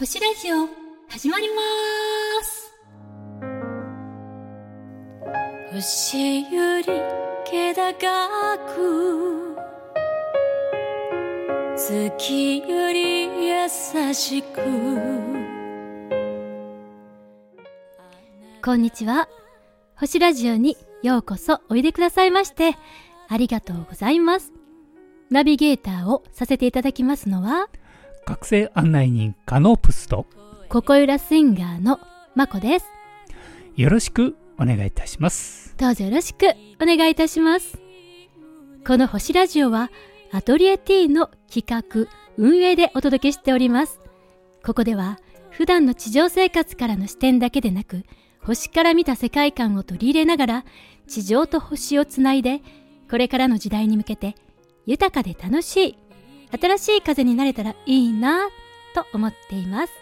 星ラジオ始まります。星より気高く月より優しく。こんにちは。星ラジオにようこそおいでくださいましてありがとうございます。ナビゲーターをさせていただきますのは学生案内人カノープスとここゆらスインガーのまこです。よろしくお願いいたします。どうぞよろしくお願いいたします。この星ラジオはアトリエ T の企画運営でお届けしております。ここでは普段の地上生活からの視点だけでなく星から見た世界観を取り入れながら地上と星をつないでこれからの時代に向けて豊かで楽しい新しい風になれたらいいなと思っています。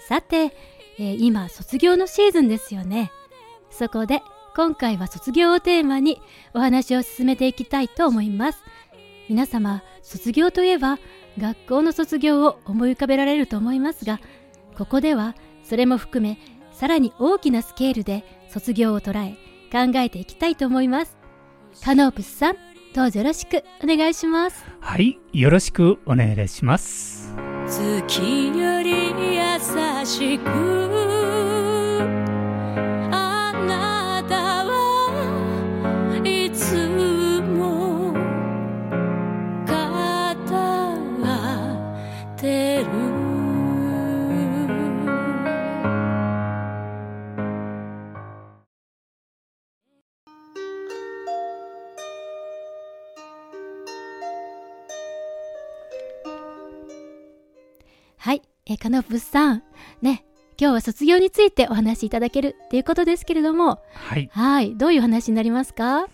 さて、えー、今卒業のシーズンですよね。そこで今回は卒業をテーマにお話を進めていきたいと思います。皆様卒業といえば学校の卒業を思い浮かべられると思いますがここではそれも含めさらに大きなスケールで卒業を捉え考えていきたいと思います。カノープスさん。どうぞよろしくお願いします。はいよろしくお願いします。月より優しくえカノプさん、ね、今日は卒業についてお話しいただけるっていうことですけれども、はい、はいどういう話になりますか？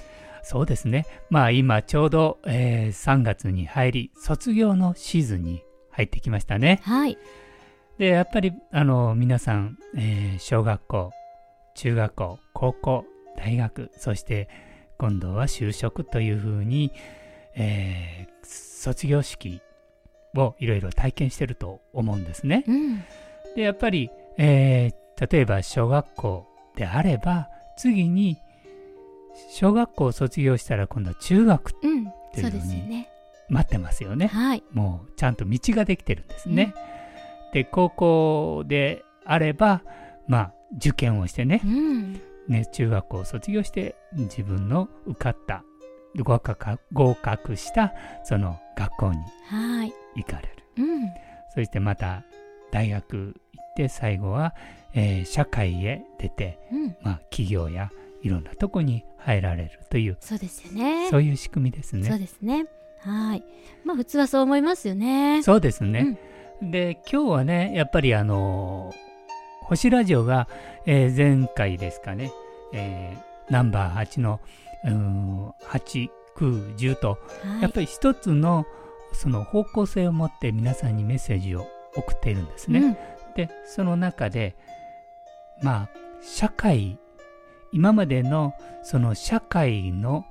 そうですね。まあ今ちょうど、えー、3月に入り、卒業のシーズンに入ってきましたね。はい。で、やっぱり、あの、皆さん、えー、小学校、中学校、高校、大学、そして今度は就職というふうに、えー、卒業式をいろいろ体験してると思うんですね。うん、でやっぱり、えー、例えば小学校であれば次に小学校を卒業したら今度は中学っていうのに待ってますよね。はい、もうちゃんと道ができてるんですね。うん、で高校であればまあ受験をしてねうん、ね中学校を卒業して自分の受かった合格合格したその学校に行かれる、うん、そしてまた大学行って最後は、えー、社会へ出て、うん、まあ、企業やいろんなとこに入られるというそうですよね。そういう仕組みですね。そうですね。はい。まあ普通はそう思いますよね。そうですね、うん、で今日はねやっぱりあの星ラジオが、えー、前回ですかね、えー、ナンバー8の8、9、10と、はい、やっぱり一つのその方向性を持って皆さんにメッセージを送っているんですね。うん、で、その中で、まあ、社会、今までのその社会の、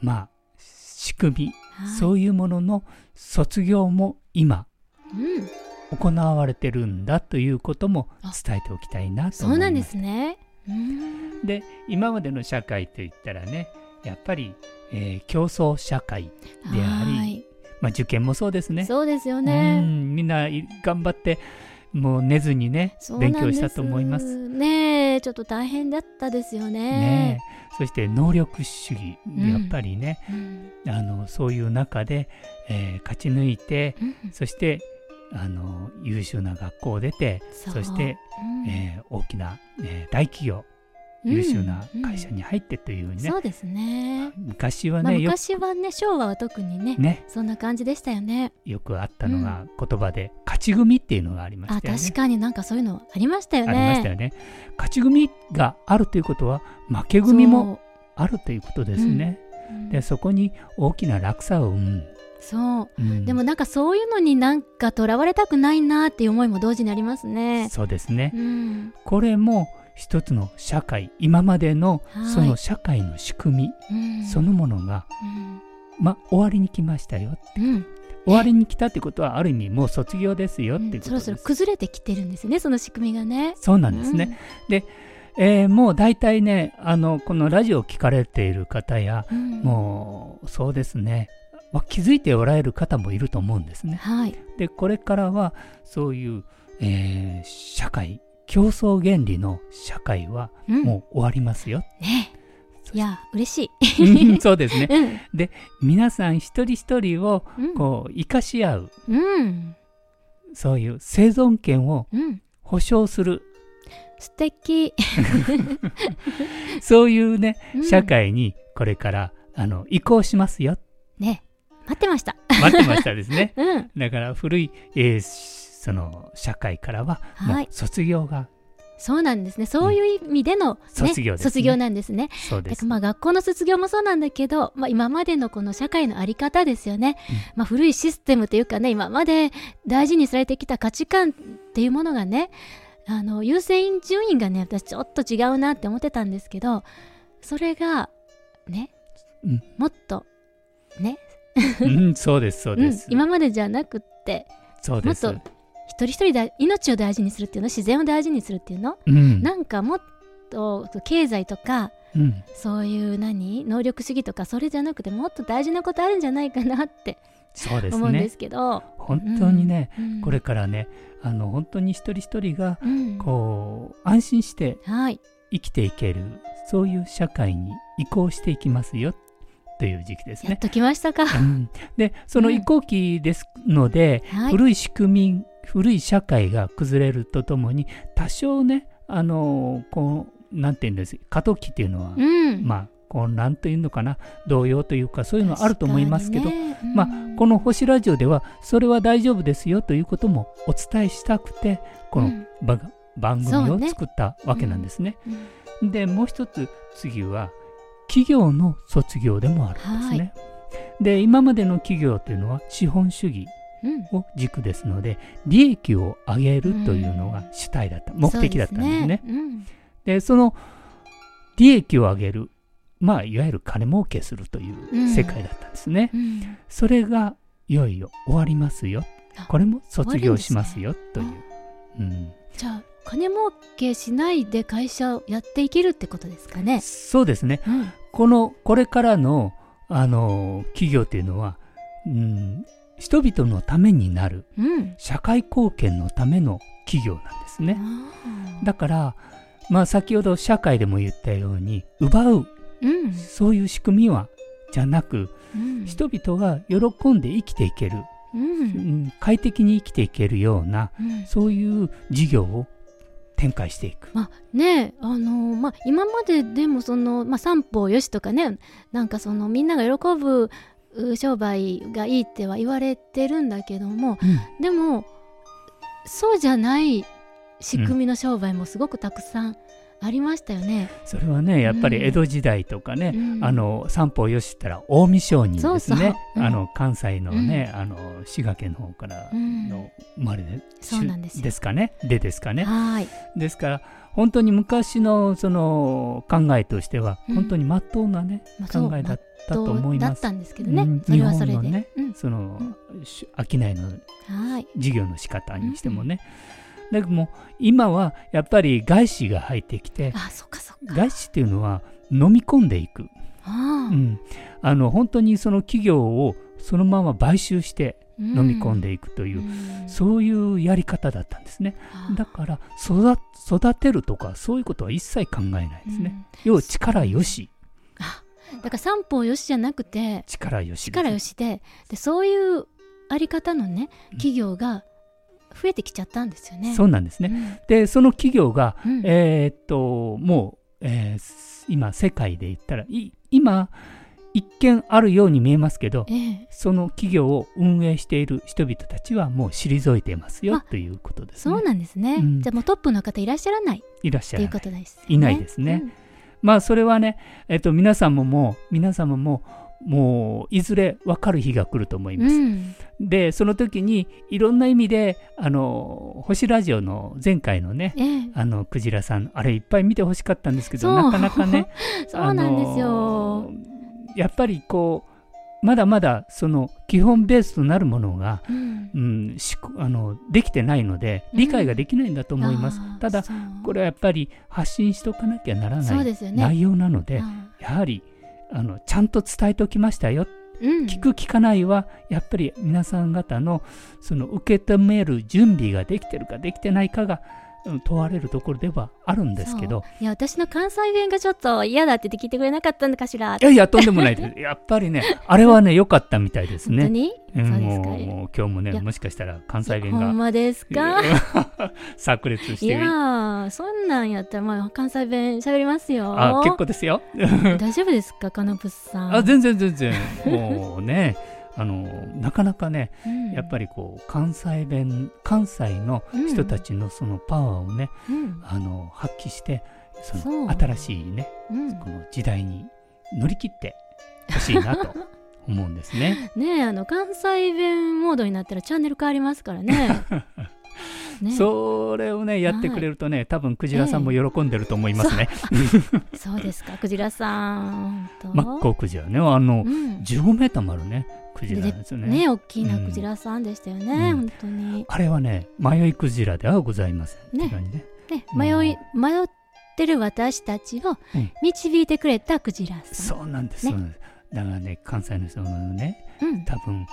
まあ、仕組み、はい、そういうものの卒業も今、うん、行われてるんだということも伝えておきたいなと思います。そうなんですね。で今までの社会といったらねやっぱり、えー、競争社会であり、まあ、受験もそうですね。そうですよね。みんな頑張ってもう寝ずにね勉強したと思います。ねちょっと大変だったですよね。ねそして能力主義、やっぱりね、うん、あのそういう中で、えー、勝ち抜いて、うん、そしてあの優秀な学校を出てそして、うん、えー、大きな、えー、大企業優秀な会社に入ってというね、うんうん、そうですね。昔はね、まあ、昔はね昭和は特にねね。そんな感じでしたよね。よくあったのが言葉で、勝ち組っていうのがありましたよね。あ確かになんかそういうのありましたよね。ありましたよね。勝ち組があるということは負け組もあるということですね、うん、でそこに大きな落差を生む。そう、うん、でもなんかそういうのになんかとらわれたくないなっていう思いも同時にありますね。そうですね、うん、これも一つの社会今までのその社会の仕組み、はい、そのものが、うん、ま終わりに来ましたよ。って、うん、終わりに来たってことはある意味もう卒業ですよってことです、そろそろ崩れてきてるんですよねその仕組みがね。そうなんですね、でえー、もう大体ねあのこのラジオを聞かれている方や、うん。もうそうですね、まあ、気づいておられる方もいると思うんですね。はい。でこれからはそういう、えー社会競争原理の社会はうん。もう終わりますよ。ねいや嬉しうんそうですね。いうん。皆さん一人一人をうん。こう生かし合う。うん。そういう生存権をうん。保障する。素敵。そういうねうん。社会にこれからあの移行しますよ。ね待ってました。待ってましたですね。うん。だから古い、えーその社会からはもうはい卒業が、そうなんですね。そういう意味での、ね卒業ですね。卒業なんですね。そうです。だからまあ学校の卒業もそうなんだけど、まあ、今までのこの社会の在り方ですよね、うん。まあ、古いシステムというかね今まで大事にされてきた価値観っていうものがねあの優先順位がね私ちょっと違うなって思ってたんですけどそれがね、うん。もっとね、うん、そうですそううん。です。今までじゃなくってそうです。もっ一人一人だ命を大事にするっていうの？自然を大事にするっていうの、うん、なんかもっと経済とかうん、そういう何？能力主義とかそれじゃなくてもっと大事なことあるんじゃないかなってそうです思うんでね。すけど、本当にね、うん。これからね、あの本当に一人一人がうん。こう安心してはい。生きていけるそういう社会に移行していきますよという時期ですね。やっときましたか、うん。でその移行期ですので、はい。古い仕組み古い社会が崩れるとともに多少ねあのこうなんていうんです？過渡期っていうのは、うん。まあこうなんというのかな？動揺というかそういうのあると思いますけど、ねうんまあこの星ラジオではそれは大丈夫ですよということもお伝えしたくてこの番組を作ったわけなんですね。うん。でもう一つ次は企業の卒業でもあるんですね。で今までの企業というのは資本主義うん。を軸ですので利益を上げるというのが主体だった、目的だったんですね。そううん。でその利益を上げるまあいわゆる金儲けするといううん。世界だったんですね。うん。それがいよいよ終わりますよ。あこれも卒業しますよという。うん。じゃあ金儲けしないで会社をやっていけるってことですかね。そうですね。うんこのこれからのあの企業というのは、うん、人々のためになるうん。社会貢献のための企業なんですね。だから、まあ、先ほど社会でも言ったように奪ううん。そういう仕組みはじゃなくうん。人々が喜んで生きていける、ううんん、快適に生きていけるようなうん。そういう事業を展開していく。まあねあのまあ今まででもその、まあ、三方よしとかねなんかそのみんなが喜ぶう商売がいいっては言われてるんだけどもでもそうじゃない仕組みの商売もすごくたくさんありましたよね。それはねやっぱりうん江戸時代とかね、うん。あの三方よしったら近江商人ですね。そうん。あの関西のね、あの滋賀県の方からうん。の生まれで、そうなんですよ。ですかね。でですかね。はい。ですから本当に昔のその考えとしてはうん。本当に真っ当なね、考えだったと思います。だったんですけどね、うん。それはそれで。日本のねうん。その、し商いのはい。事業の仕方にしてもね、だけども今はやっぱり外資が入ってきてあそっかそっか。外資っていうのは飲み込んでいく、ああ。うん、あの本当にその企業をそのまま買収して飲み込んでいくという、うん。そういうやり方だったんですね。だから育育てるとかそういうことは一切考えないですね、うん。要は力よし。あだから三方よしじゃなくて力よし力よしででそういうあり方のね企業が増えてきちゃったんですよね。そうなんですね、ね。でその企業が、うん。えーっともう、えー今世界で言ったらい今一見あるように見えますけどええ。その企業を運営している人々たちはもう退いていますよあということですね。そうなんですね。うん。じゃあもうトップの方いらっしゃらない。っいらっしてゃらない。ことです、ね。いないですね。まあそれはね、えっと、皆さんももう皆様ももういずれ分かる日が来ると思いうん。ます、うん。でその時にいろんな意味であの星ラジオの前回のねええ。あのクジラさんあれいっぱい見てほしかったんですけどなかなかね そうなんですよ。やっぱりこまだまだその基本ベースとなるものが、うん。うん、しあのできてないので理解ができないんだと思います、あーただこれはやっぱり発信しておかなきゃならない内容なので、あやはりあのちゃんと伝えておきましたよ。うん。聞く聞かないはやっぱり皆さん方のその受け止める準備ができてるかできてないかがうん問われるところではあるんですけど。いや私の関西弁がちょっと嫌だって聞いてくれなかったのかしら。いやいやとんでもないです。やっぱりねあれはね良かったみたいですね。本当にうんそうですか。もう今日もねもしかしたら関西弁ほんがまですか。炸裂して。いやーそんなんやったらまあ関西弁喋りますよ。あ結構ですよ。大丈夫ですかカノプスさん。あ全然全然。もうねあのなかなかねうん。やっぱりこう関西弁関西の人たちのそのパワーをね、うん。あの発揮してそそう。の新しいねうん。この時代に乗り切ってほしいなと 思うんですね。ねえあの関西弁モードになったらチャンネル変わりますからね。ね。それをねやってくれるとね、多分クジラさんも喜んでると思いますね。そう。ですかクジラさんマッコウクジラね。あの、うん。15メーターもあるねクジラですよね。ね大きなクジラさんでしたよね、うん。本当に。あれはね迷いクジラではございません。ね。ね。ねうん。迷い迷ってる私たちをうん。導いてくれたクジラさん、そうなんです、ね。だからね関西の人のねうん。多分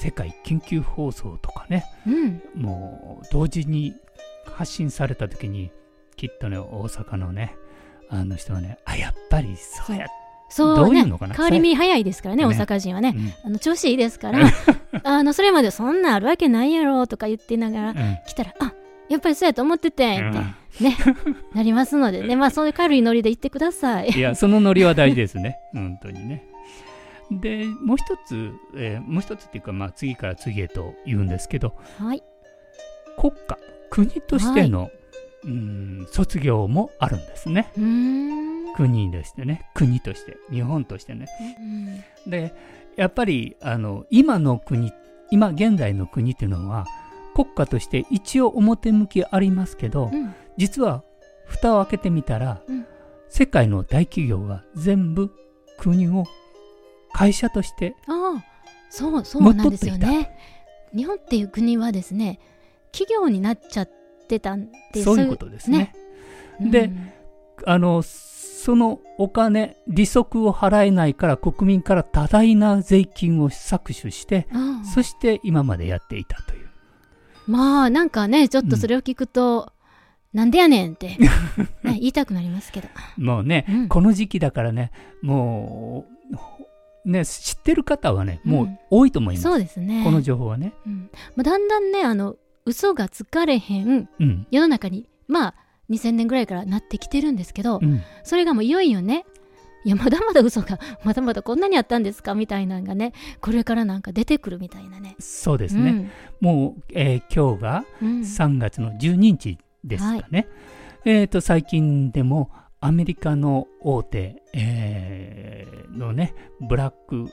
世界緊急放送とかねうん。もう同時に発信された時にきっとね大阪のねあの人はねあやっぱりそうやどそうね。変わり身早いですからねね。大阪人はね、うん。あの調子いいですから。あのそれまでそんなんあるわけないやろとか言ってながらうん。来たらあやっぱりそうやと思っててん。って、うんね なりますのでねまあそういう軽いノリで言ってください。いやそのノリは大事ですね。本当にね。でもう一つ、えーもう一つっていうかまあ次から次へと言うんですけどはい。国家国としての、うん卒業もあるんですね。うーん国としてね。国として。日本としてね。うんでやっぱりあの今の国今現在の国っていうのは国家として一応表向きありますけど、うん。実は蓋を開けてみたら、うん。世界の大企業が全部国を会社としてああそうそうなんですよね。日本っていう国はですね企業になっちゃってたんでそういうことですね。でうんあのそのお金利息を払えないから国民から多大な税金を搾取してああそして今までやっていたという。まあなんかねちょっとそれを聞くと、なんでやねんって、ね、言いたくなりますけど。もうね、うん。この時期だからねもうね知ってる方はねもうん。う多いと思います、そうですね。この情報はね。うん。まあ、だんだんねあの嘘がつかれへんうん。世の中にまあ2000年ぐらいからなってきてるんですけど、うん。それがもういよいよねいやまだまだ嘘が まだまだこんなにあったんですかみたいなのがねこれからなんか出てくるみたいなね。そうですね、もう、えー今日がうん。うん3月の12日ですかね。えっ、と、最近でもアメリカの大手、えーのね、ブラック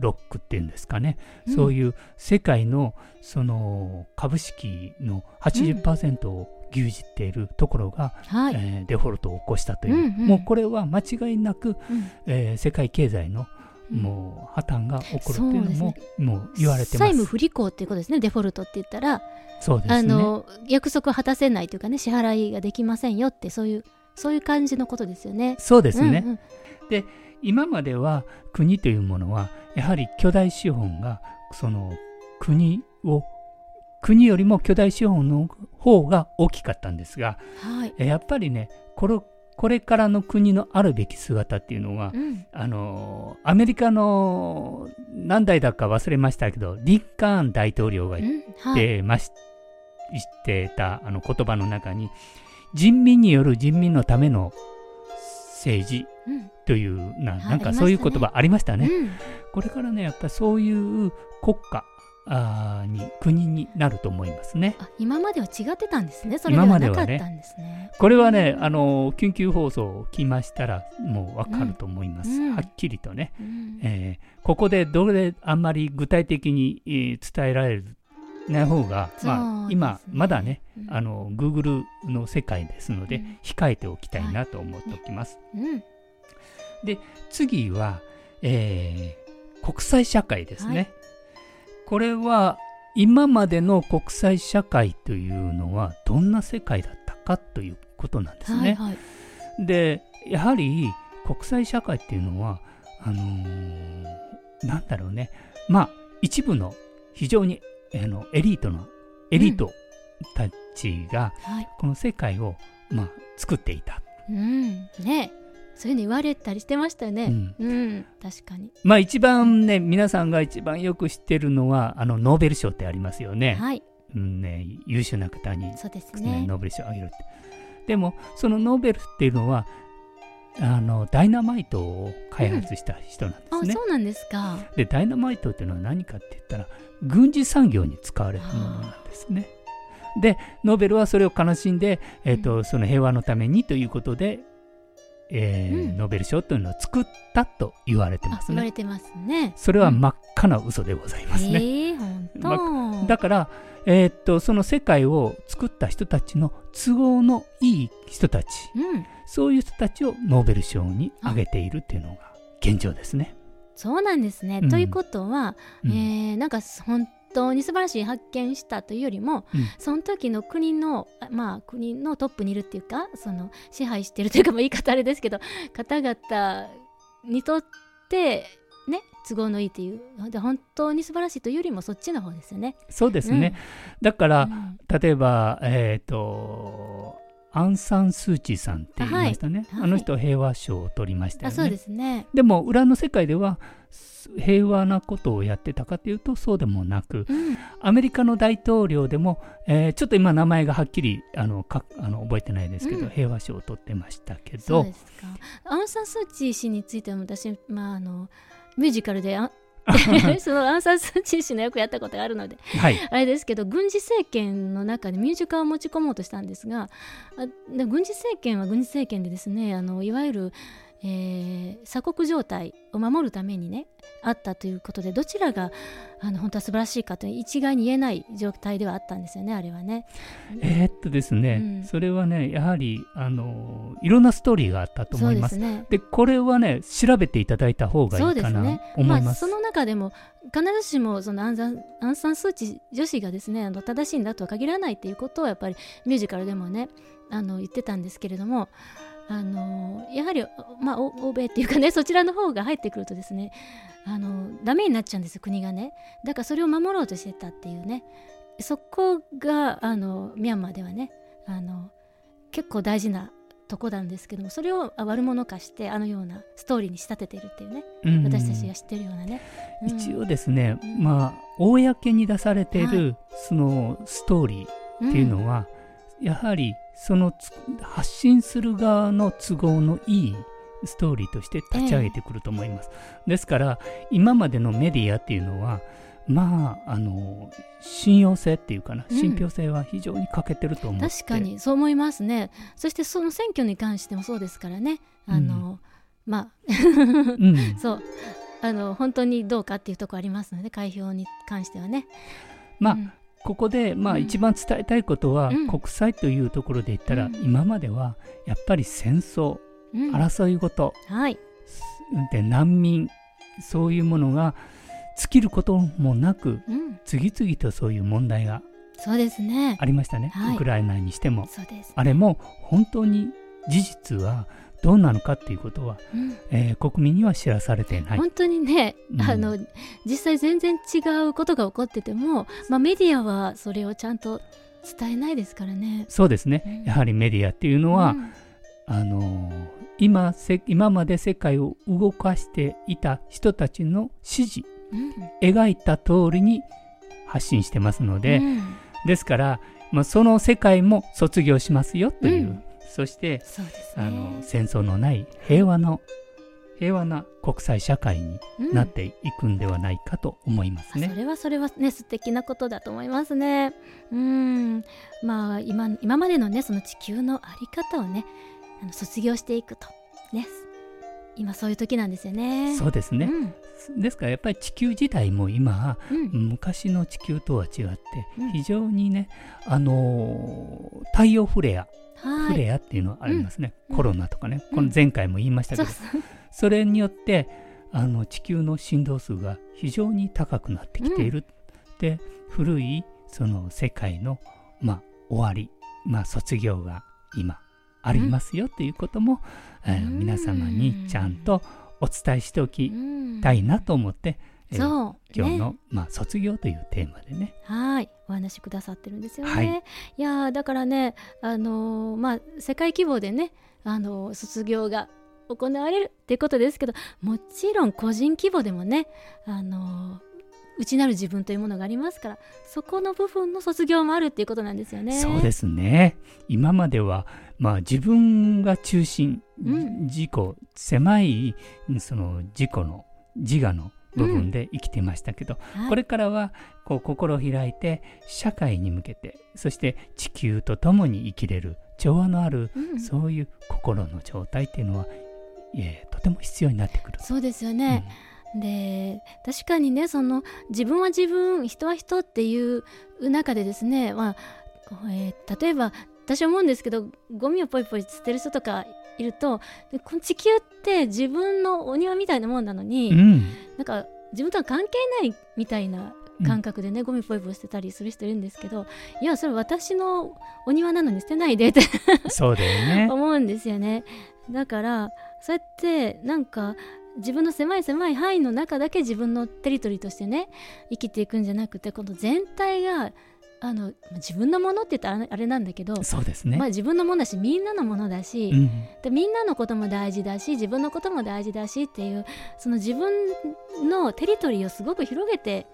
ロックっていうんですかね、うん。そういう世界のその株式の80%を牛耳っているところが、はい、えーデフォルトを起こしたという、うんうんもうこれは間違いなく、うんえー世界経済のうんもう破綻が起こるっていうのも、そうもう言われてます。債務不履行っていうことですねデフォルトって言ったら、そうですね。あの約束を果たせないというかね支払いができませんよってそういうそういう感じのことですよね。そうですね。うんうん今までは国というものはやはり巨大資本がその国を国よりも巨大資本の方が大きかったんですがはい。えやっぱりねこれこれからの国のあるべき姿っていうのは、うん。あのアメリカの何代だか忘れましたけどリンカーン大統領が言っうん。はい。てまし、言ってたあの言葉の中に人民による人民のための政治うん。というなはいなんかそういう言葉ありましたね。うん。これからねやっぱりそういう国家あーに国になると思いますね。あ今までは違ってたんですね。それではなかったんですね。これはねあの緊急放送を聞きましたらもうわかると思います。うん。うん。はっきりとね、うん。えーここでどれあんまり具体的に、えー伝えられるない方が、まあ、今まだねうん。あの Google の世界ですので、うん。控えておきたいなと思っておきます。うん。次は、えー国際社会ですね、はいこれは今までの国際社会というのはどんな世界だったかということなんですね。はいはい。でやはり国際社会っていうのはあのーなんだろうね。まあ一部の非常にあのエリートのエリートたちがはい。この世界を、まあ、作っていた。うん。ねそういうの言われたりしてましたよねうんうん、確かにまあ一番ね皆さんが一番よく知ってるのはあのノーベル賞ってありますよね。はいうんね優秀な方にそうですね、ねノーベル賞をあげるって。でもそのノーベルっていうのはあのダイナマイトを開発した人なんですね。あそうなんですかでダイナマイトっていうのは何かって言ったら軍事産業に使われるものなんですね。でノーベルはそれを悲しんで、えーとうんその平和のためにということで、えーうん。ノーベル賞というのを作ったと言われてあますね。言われてますね。それは真っ赤な嘘でございますね。ええ本当、だから、えーっとその世界を作った人たちの都合のいい人たちうん。そういう人たちをノーベル賞にあげているっていうのが現状ですね。そうなんですね、うん。ということは、うん。えーなんか本当に素晴らしい発見したというよりも、うんその時の国のあまあ国のトップにいるっていうかその支配してるというか、まあ、言い方あれですけど 方々にとってね都合のいいというで本当に素晴らしいというよりもそっちの方ですよね。そうですね。だから、うん例えば、えーっとアン・サン・スー・チーさんって言いましたね。はいあの人平和賞を取りましたよね。あそうですね。でも裏の世界ではす平和なことをやってたかというとそうでもなくうんアメリカの大統領でも、えーちょっと今名前がはっきりあのかあの覚えてないですけど、うん平和賞を取ってましたけどそうですか。アウン・サン・スー・チー氏については私、まあ、あのミュージカルであ そのアウン・サン・スー・チー氏の役やったことがあるのではい。あれですけど軍事政権の中でミュージカルを持ち込もうとしたんですが軍事政権は軍事政権でですねあのいわゆる、えー鎖国状態を守るためにねあったということでどちらがあの本当は素晴らしいかという一概に言えない状態ではあったんですよねあれはね。えーっとですね、うん。それはねやはりあのいろんなストーリーがあったと思います。ですね。でこれはね調べていただいた方がいいかなね。思います。あ、その中でも必ずしもそのアンサンアンサンスーチー女子がですねあの正しいんだとは限らないっていうことをやっぱりミュージカルでもねあの言ってたんですけれどもあのやはり、まあ、お欧米っていうかねそちらの方が入ってくるとですねあのダメになっちゃうんですよ国がね。だからそれを守ろうとしてたっていうね。そこがあのミャンマーではねあの結構大事なとこなんですけどもそれをあ悪者化してあのようなストーリーに仕立てているっていうねうん。私たちが知ってるようなね、うん。一応ですね、うん。まあ公に出されてるそのストーリーっていうのは、やはりそのつ発信する側の都合のいいストーリーとして立ち上げてくると思います。ですから今までのメディアっていうのはまああの信用性っていうかな、うん。信憑性は非常に欠けてると思って。確かにそう思いますね。そしてその選挙に関してもそうですからね。あの、まあうん、そう。あの本当にどうかっていうところありますので開票に関してはね。まあうんここで、まあ、うん。一番伝えたいことは、うん。国際というところで言ったら、うん。今まではやっぱり戦争うん。争いごと、はい。で難民そういうものが尽きることもなくうん。次々とそういう問題がそうですね。ありましたね、はい。ウクライナにしても。あれも本当に事実はどうなのかっていうことは、うん。えー国民には知らされていない、本当にね、うん。あの実際全然違うことが起こってても、まあ、メディアはそれをちゃんと伝えないですからね。そうですね、うん。やはりメディアっていうのは、うん。あのー今せ今まで世界を動かしていた人たちの指示うん。描いた通りに発信してますので、うん。ですから、まあ、その世界も卒業しますよという、うんそしてね。あの戦争のない平和の平和な国際社会にうんなっていくんではないかと思いますね。あそれはそれはね素敵なことだと思いますね。うんまあ今今までのねその地球のあり方をねあの卒業していくとね今そういう時なんですよね。そうですね、うんですからやっぱり地球自体も今うん昔の地球とは違ってうん非常にね、あのー太陽フレア、はい。フレアっていうのがありますね、うん。コロナとかね、うん。この前回も言いましたけど、それによってあの地球の振動数が非常に高くなってきている、で古いその世界の、まあ、終わり、まあ、卒業が今ありますよということも、えーうん皆様にちゃんとお伝えしておきたいなと思って、えーそう今日の、ねまあ、卒業というテーマでね。はい。お話しくださってるんですよね。はい。い、やーだからねあのーまあ世界規模でねあのー卒業が行われるっていうことですけどもちろん個人規模でもねあのー内なる自分というものがありますからそこの部分の卒業もあるっていうことなんですよね。そうですね。今までは、まあ、自分が中心、うん。自己狭いその自己の自我の部分で生きてましたけど、はいこれからはこう心を開いて社会に向けてそして地球と共に生きれる調和のある、うんそういう心の状態っていうのは、えーとても必要になってくる。そうですよね。で確かにねその自分は自分人は人っていう中でですね、まあえー例えば私は思うんですけどゴミをポイポイ捨てる人とかいるとでこの地球って自分のお庭みたいなもんなのに、うん。なんか自分とは関係ないみたいな感覚でね、ゴミポイポイ捨てたりする人いるんですけどいやそれ私のお庭なのに捨てないでってそうだよね。思うんですよね。だからそうやってなんか自分の狭い狭い範囲の中だけ自分のテリトリーとしてね生きていくんじゃなくてこの全体があの自分のものって言ったらあれなんだけど、そうですね。まあ、自分のものだしみんなのものだし、うん。でみんなのことも大事だし自分のことも大事だしっていうその自分のテリトリーをすごく広げて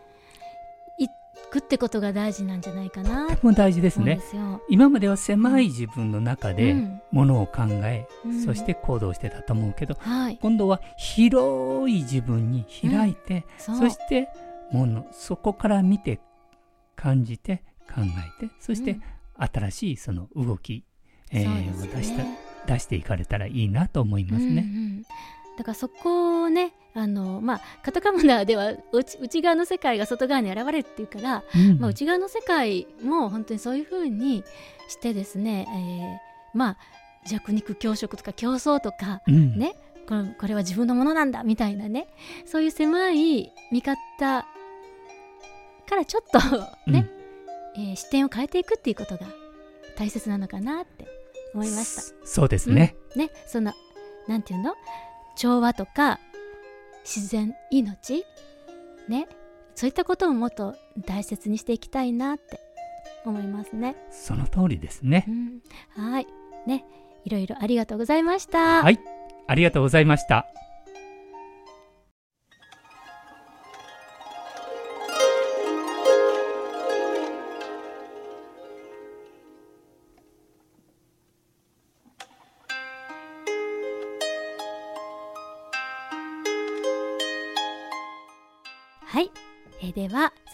いくってことが大事なんじゃないかなとても大事ですね。今までは狭い自分の中でうん。ものを考え、うん。そして行動してたと思うけど、はい、今度は広い自分に開いて、そう。そしてものそこから見て感じて考えてそしてうん新しいその動き、えーそうですを出したね出していかれたらいいなと思いますね。うんうんだからそこをねあのまあカタカムナでは内内側の世界が外側に現れるっていうから、うん。まあ、内側の世界も本当にそういう風にしてですね、えーまあ弱肉強食とか競争とかうん。ねこれこれは自分のものなんだみたいなねそういう狭い見方からちょっとね、えー視点を変えていくっていうことが大切なのかなって思いました。そそうですね。ねそのなんていうの？調和とか自然命？ね？そういったことをもっと大切にしていきたいなって思いますね。その通りですねう。ん、はいねいろいろありがとうございました。はい、ありがとうございました。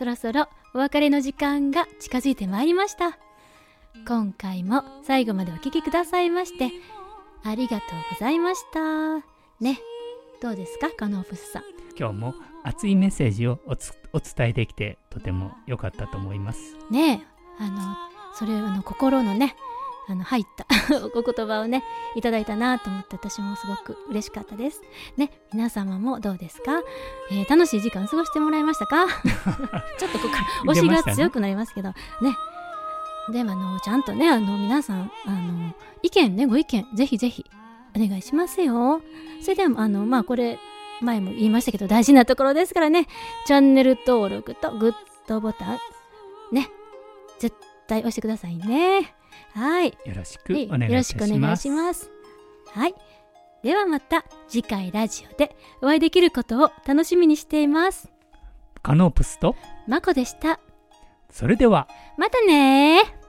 そろそろお別れの時間が近づいてまいりました。今回も最後までお聞きくださいましてありがとうございました。ねどうですか？カノープスさん。今日も熱いメッセージをおつお伝えできてとても良かったと思います。ねえあのそれあの心のねあの入った。お言葉をねいただいたなと思って私もすごく嬉しかったです。ね皆様もどうですか、えー楽しい時間過ごしてもらいましたか？ちょっとここから推しが強くなりますけど。ね。でもあのちゃんとねあの皆さんあの意見ねご意見ぜひぜひお願いしますよ。それではあのまあこれ前も言いましたけど大事なところですからね。チャンネル登録とグッドボタンね。絶対押してくださいねはい。よろしくはいお願いします。します。はい。ではまた次回ラジオでお会いできることを楽しみにしています。カノープスとまこでした。それでは。またねー